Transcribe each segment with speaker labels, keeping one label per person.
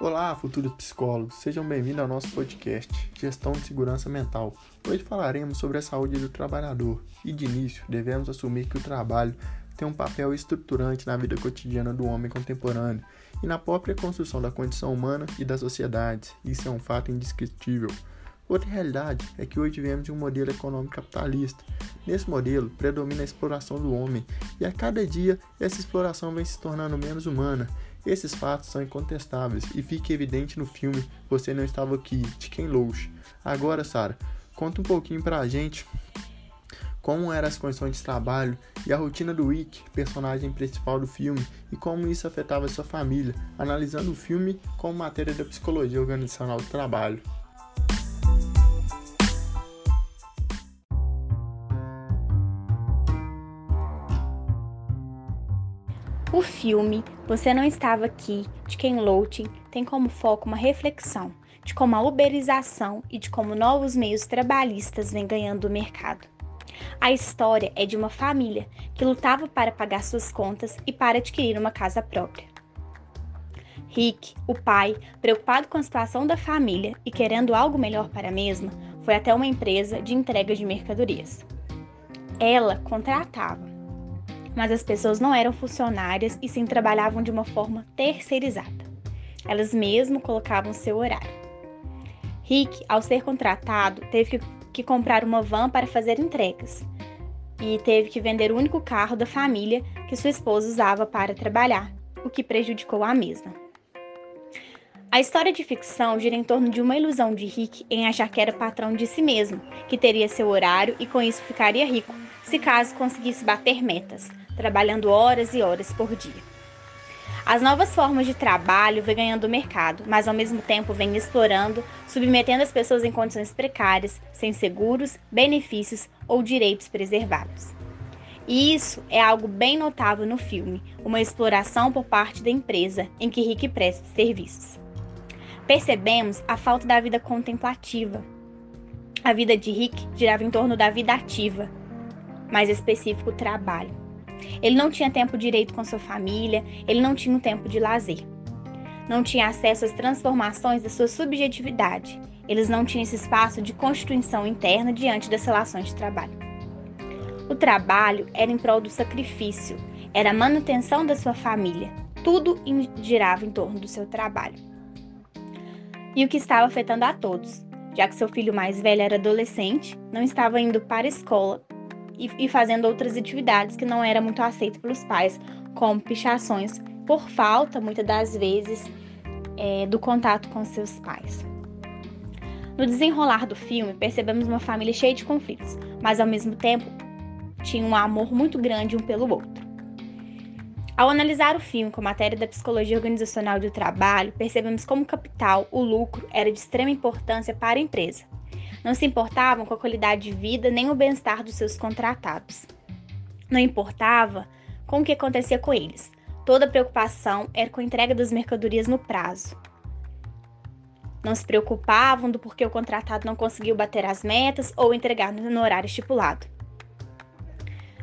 Speaker 1: Olá, futuros psicólogos, sejam bem-vindos ao nosso podcast Gestão de Segurança Mental. Hoje falaremos sobre a saúde do trabalhador e, de início, devemos assumir que o trabalho tem um papel estruturante na vida cotidiana do homem contemporâneo e na própria construção da condição humana e da sociedade. Isso é um fato indescritível. Outra realidade é que hoje vivemos de um modelo econômico capitalista. Nesse modelo, predomina a exploração do homem, e a cada dia essa exploração vem se tornando menos humana esses fatos são incontestáveis e fica evidente no filme Você Não Estava Aqui, de Ken Loach. Agora, Sara, conta um pouquinho pra gente como eram as condições de trabalho e a rotina do Rick, personagem principal do filme, e como isso afetava sua família, analisando o filme como matéria da psicologia organizacional do trabalho.
Speaker 2: O filme Você Não Estava Aqui, de Ken Loach, tem como foco uma reflexão de como a uberização e de como novos meios trabalhistas vêm ganhando o mercado. A história é de uma família que lutava para pagar suas contas e para adquirir uma casa própria. Rick, o pai, preocupado com a situação da família e querendo algo melhor para a mesma, foi até uma empresa de entrega de mercadorias. Ela contratava mas as pessoas não eram funcionárias e sim trabalhavam de uma forma terceirizada. Elas mesmo colocavam seu horário. Rick, ao ser contratado, teve que comprar uma van para fazer entregas e teve que vender o único carro da família que sua esposa usava para trabalhar, o que prejudicou a mesma. A história de ficção gira em torno de uma ilusão de Rick em achar que era patrão de si mesmo, que teria seu horário e com isso ficaria rico, se caso conseguisse bater metas, trabalhando horas e horas por dia. As novas formas de trabalho vêm ganhando mercado, mas ao mesmo tempo vêm explorando, submetendo as pessoas em condições precárias, sem seguros, benefícios ou direitos preservados. E isso é algo bem notável no filme, uma exploração por parte da empresa em que Rick presta serviços. Percebemos a falta da vida contemplativa. A vida de Rick girava em torno da vida ativa, mais específico, trabalho. Ele não tinha tempo direito com sua família, ele não tinha um tempo de lazer. Não tinha acesso às transformações da sua subjetividade. Eles não tinham esse espaço de constituição interna diante das relações de trabalho. O trabalho era em prol do sacrifício, era a manutenção da sua família. Tudo girava em torno do seu trabalho. E o que estava afetando a todos, já que seu filho mais velho era adolescente, não estava indo para a escola e, e fazendo outras atividades que não era muito aceito pelos pais, como pichações, por falta, muitas das vezes, é, do contato com seus pais. No desenrolar do filme, percebemos uma família cheia de conflitos, mas ao mesmo tempo tinha um amor muito grande um pelo outro. Ao analisar o filme com matéria da psicologia organizacional do trabalho, percebemos como o capital, o lucro, era de extrema importância para a empresa, não se importavam com a qualidade de vida nem o bem-estar dos seus contratados. Não importava com o que acontecia com eles. Toda a preocupação era com a entrega das mercadorias no prazo. Não se preocupavam do porquê o contratado não conseguiu bater as metas ou entregar no horário estipulado.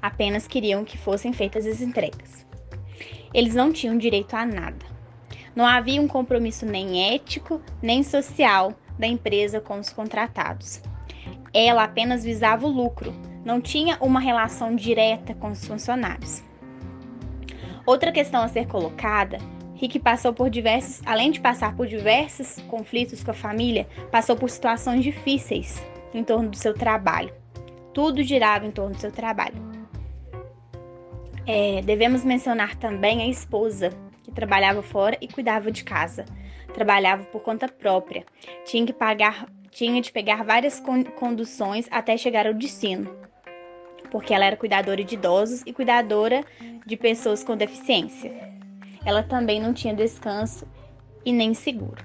Speaker 2: Apenas queriam que fossem feitas as entregas. Eles não tinham direito a nada. Não havia um compromisso nem ético nem social da empresa com os contratados. Ela apenas visava o lucro, não tinha uma relação direta com os funcionários. Outra questão a ser colocada Rick passou por diversos, além de passar por diversos conflitos com a família, passou por situações difíceis em torno do seu trabalho. Tudo girava em torno do seu trabalho. É, devemos mencionar também a esposa, que trabalhava fora e cuidava de casa trabalhava por conta própria. Tinha que pagar, tinha de pegar várias conduções até chegar ao destino, porque ela era cuidadora de idosos e cuidadora de pessoas com deficiência. Ela também não tinha descanso e nem seguro.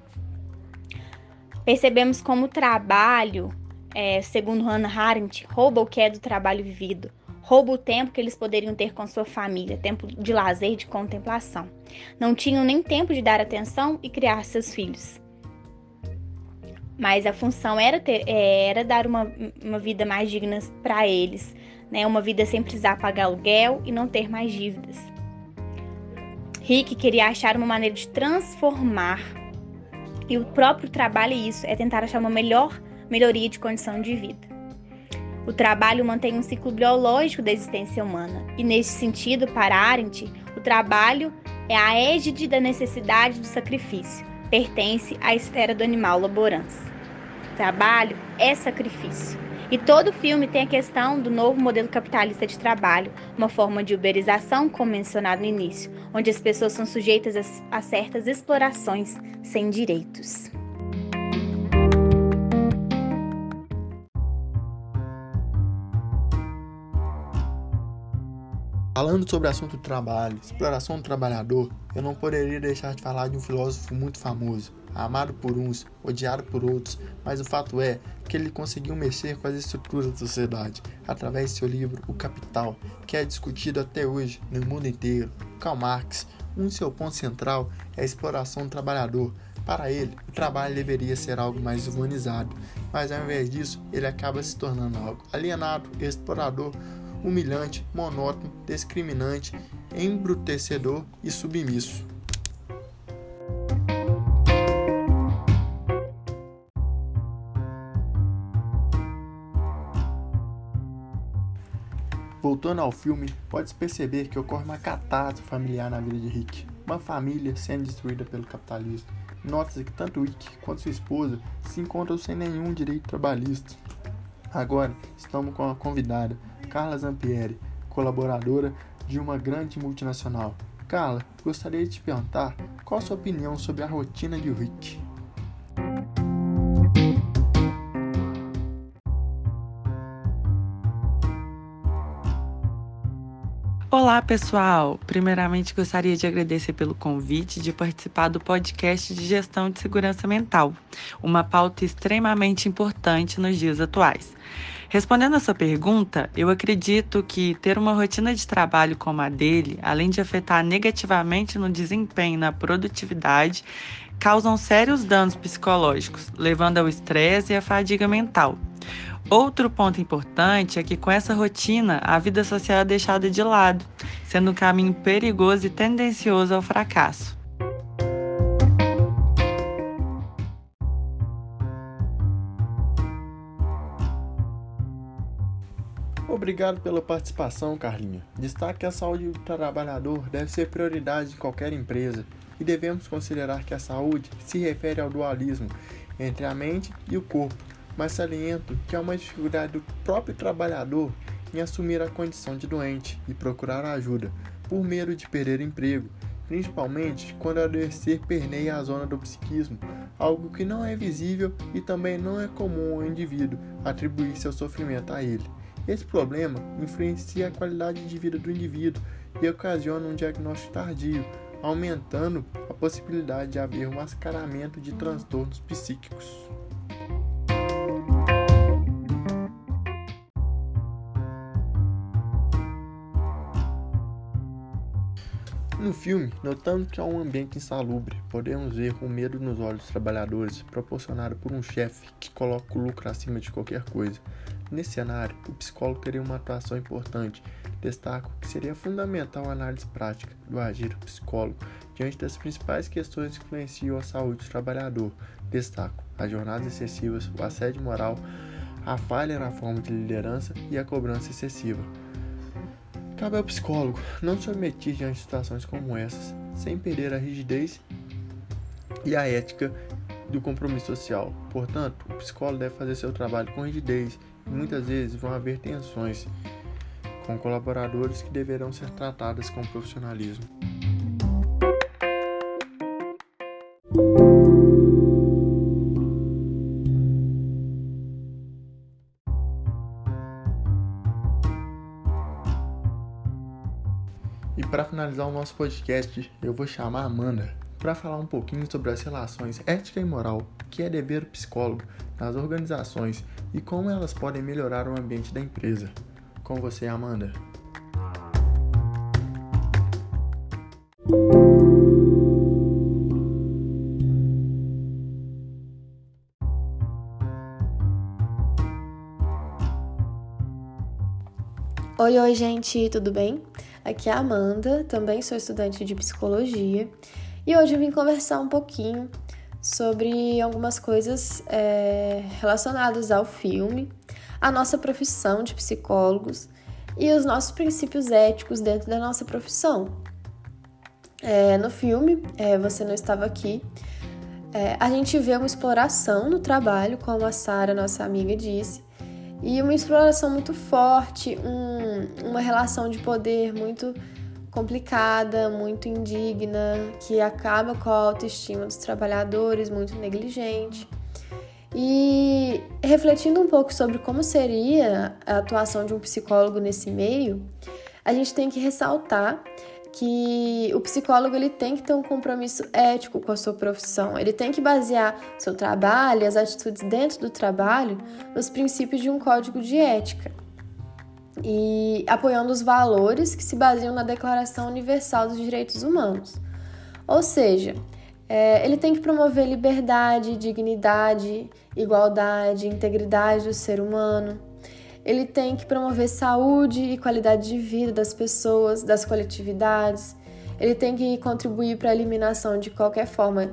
Speaker 2: Percebemos como o trabalho, é, segundo Hannah Arendt, rouba o que é do trabalho vivido, rouba o tempo que eles poderiam ter com sua família, tempo de lazer de contemplação. Não tinham nem tempo de dar atenção e criar seus filhos. Mas a função era, ter, é, era dar uma, uma vida mais digna para eles, né? uma vida sem precisar pagar aluguel e não ter mais dívidas. Rick queria achar uma maneira de transformar E o próprio trabalho é isso, é tentar achar uma melhor melhoria de condição de vida. O trabalho mantém um ciclo biológico da existência humana, e nesse sentido, para Arendt, o trabalho é a égide da necessidade do sacrifício, pertence à esfera do animal laborans. Trabalho é sacrifício. E todo filme tem a questão do novo modelo capitalista de trabalho, uma forma de uberização, como mencionado no início, onde as pessoas são sujeitas a certas explorações sem direitos.
Speaker 1: Falando sobre o assunto do trabalho, exploração do trabalhador, eu não poderia deixar de falar de um filósofo muito famoso, amado por uns, odiado por outros, mas o fato é que ele conseguiu mexer com as estruturas da sociedade através de seu livro O Capital, que é discutido até hoje no mundo inteiro. Karl Marx, um de seu ponto central é a exploração do trabalhador. Para ele, o trabalho deveria ser algo mais humanizado, mas ao invés disso, ele acaba se tornando algo alienado, explorador, humilhante, monótono, discriminante, embrutecedor e submisso. Voltando ao filme, pode-se perceber que ocorre uma catástrofe familiar na vida de Rick. Uma família sendo destruída pelo capitalismo. Nota-se que tanto Rick quanto sua esposa se encontram sem nenhum direito trabalhista. Agora, estamos com a convidada, Carla Zampieri, colaboradora de uma grande multinacional. Carla, gostaria de te perguntar qual a sua opinião sobre a rotina de Rick.
Speaker 3: Olá, pessoal! Primeiramente, gostaria de agradecer pelo convite de participar do podcast de gestão de segurança mental, uma pauta extremamente importante nos dias atuais. Respondendo a sua pergunta, eu acredito que ter uma rotina de trabalho como a dele, além de afetar negativamente no desempenho e na produtividade, causam sérios danos psicológicos, levando ao estresse e à fadiga mental. Outro ponto importante é que com essa rotina, a vida social é deixada de lado, sendo um caminho perigoso e tendencioso ao fracasso.
Speaker 1: Obrigado pela participação, Carlinha. Destaque que a saúde do trabalhador deve ser prioridade em qualquer empresa e devemos considerar que a saúde se refere ao dualismo entre a mente e o corpo, mas saliento que há uma dificuldade do próprio trabalhador em assumir a condição de doente e procurar ajuda, por medo de perder emprego, principalmente quando a adoecer perneia a zona do psiquismo, algo que não é visível e também não é comum ao indivíduo atribuir seu sofrimento a ele. Esse problema influencia a qualidade de vida do indivíduo e ocasiona um diagnóstico tardio, aumentando a possibilidade de haver um mascaramento de transtornos psíquicos. No filme, notamos que há um ambiente insalubre. Podemos ver o medo nos olhos dos trabalhadores, proporcionado por um chefe que coloca o lucro acima de qualquer coisa. Nesse cenário, o psicólogo teria uma atuação importante. Destaco que seria fundamental a análise prática do agir do psicólogo diante das principais questões que influenciam a saúde do trabalhador. Destaco as jornadas excessivas, o assédio moral, a falha na forma de liderança e a cobrança excessiva. Cabe ao psicólogo não se omitir diante de situações como essas, sem perder a rigidez e a ética do compromisso social. Portanto, o psicólogo deve fazer seu trabalho com rigidez Muitas vezes vão haver tensões com colaboradores que deverão ser tratadas com profissionalismo. E para finalizar o nosso podcast, eu vou chamar a Amanda para falar um pouquinho sobre as relações ética e moral que é dever do psicólogo nas organizações e como elas podem melhorar o ambiente da empresa. Com você, Amanda.
Speaker 4: Oi, oi, gente, tudo bem? Aqui é a Amanda, também sou estudante de psicologia e hoje eu vim conversar um pouquinho sobre algumas coisas é, relacionadas ao filme, a nossa profissão de psicólogos e os nossos princípios éticos dentro da nossa profissão. É, no filme, é, Você Não Estava Aqui, é, a gente vê uma exploração no trabalho, como a Sara, nossa amiga, disse, e uma exploração muito forte, um, uma relação de poder muito complicada, muito indigna, que acaba com a autoestima dos trabalhadores, muito negligente. E refletindo um pouco sobre como seria a atuação de um psicólogo nesse meio, a gente tem que ressaltar que o psicólogo ele tem que ter um compromisso ético com a sua profissão. Ele tem que basear seu trabalho, as atitudes dentro do trabalho, nos princípios de um código de ética e apoiando os valores que se baseiam na Declaração Universal dos Direitos Humanos. Ou seja, é, ele tem que promover liberdade, dignidade, igualdade, integridade do ser humano. Ele tem que promover saúde e qualidade de vida das pessoas, das coletividades. Ele tem que contribuir para a eliminação de qualquer forma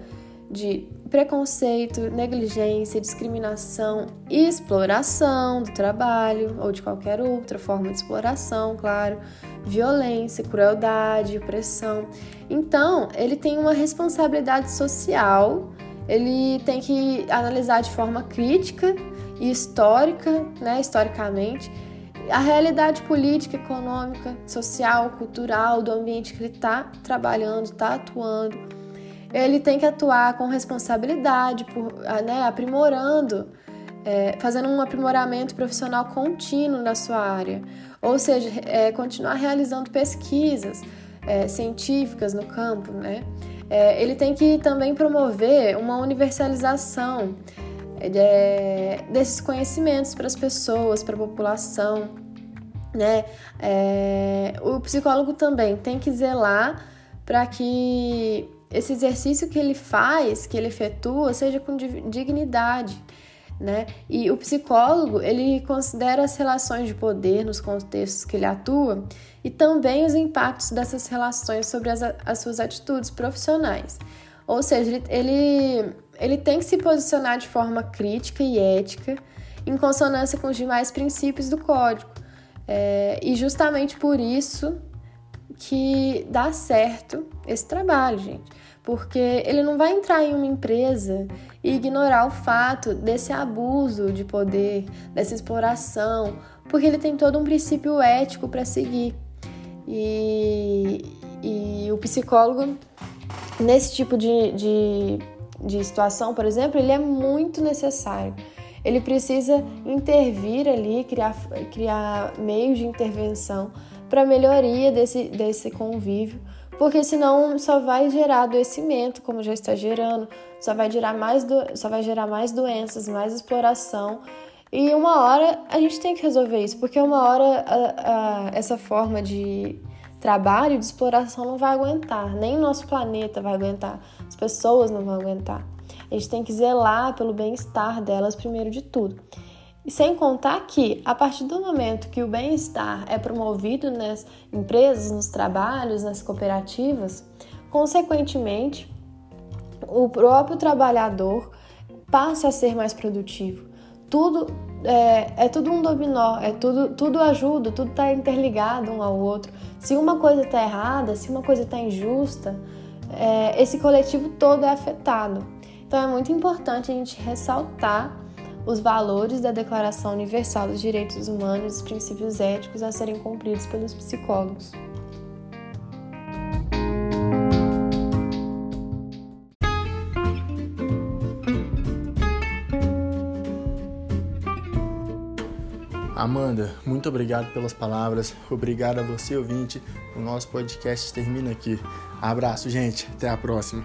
Speaker 4: de preconceito, negligência, discriminação e exploração do trabalho ou de qualquer outra forma de exploração, claro, violência, crueldade, opressão. Então, ele tem uma responsabilidade social, ele tem que analisar de forma crítica e histórica, né, historicamente, a realidade política, econômica, social, cultural do ambiente que ele está trabalhando, está atuando ele tem que atuar com responsabilidade, por, ah, né, aprimorando, é, fazendo um aprimoramento profissional contínuo na sua área, ou seja, é, continuar realizando pesquisas é, científicas no campo, né? É, ele tem que também promover uma universalização é, desses conhecimentos para as pessoas, para a população, né? É, o psicólogo também tem que zelar para que esse exercício que ele faz, que ele efetua, seja com dignidade, né? E o psicólogo, ele considera as relações de poder nos contextos que ele atua e também os impactos dessas relações sobre as, as suas atitudes profissionais. Ou seja, ele, ele, ele tem que se posicionar de forma crítica e ética, em consonância com os demais princípios do código. É, e justamente por isso que dá certo esse trabalho, gente porque ele não vai entrar em uma empresa e ignorar o fato desse abuso de poder, dessa exploração, porque ele tem todo um princípio ético para seguir. E, e o psicólogo, nesse tipo de, de, de situação, por exemplo, ele é muito necessário. Ele precisa intervir ali, criar, criar meios de intervenção para melhoria desse, desse convívio porque senão só vai gerar adoecimento, como já está gerando, só vai gerar mais, do, só vai gerar mais doenças, mais exploração. E uma hora a gente tem que resolver isso, porque uma hora a, a, essa forma de trabalho, de exploração não vai aguentar, nem o nosso planeta vai aguentar, as pessoas não vão aguentar. A gente tem que zelar pelo bem-estar delas primeiro de tudo. E sem contar que, a partir do momento que o bem-estar é promovido nas empresas, nos trabalhos, nas cooperativas, consequentemente, o próprio trabalhador passa a ser mais produtivo. Tudo é, é tudo um dominó, é tudo, tudo ajuda, tudo está interligado um ao outro. Se uma coisa está errada, se uma coisa está injusta, é, esse coletivo todo é afetado. Então é muito importante a gente ressaltar os valores da Declaração Universal dos Direitos Humanos e os princípios éticos a serem cumpridos pelos psicólogos.
Speaker 1: Amanda, muito obrigado pelas palavras. Obrigado a você, ouvinte. O nosso podcast termina aqui. Abraço, gente. Até a próxima.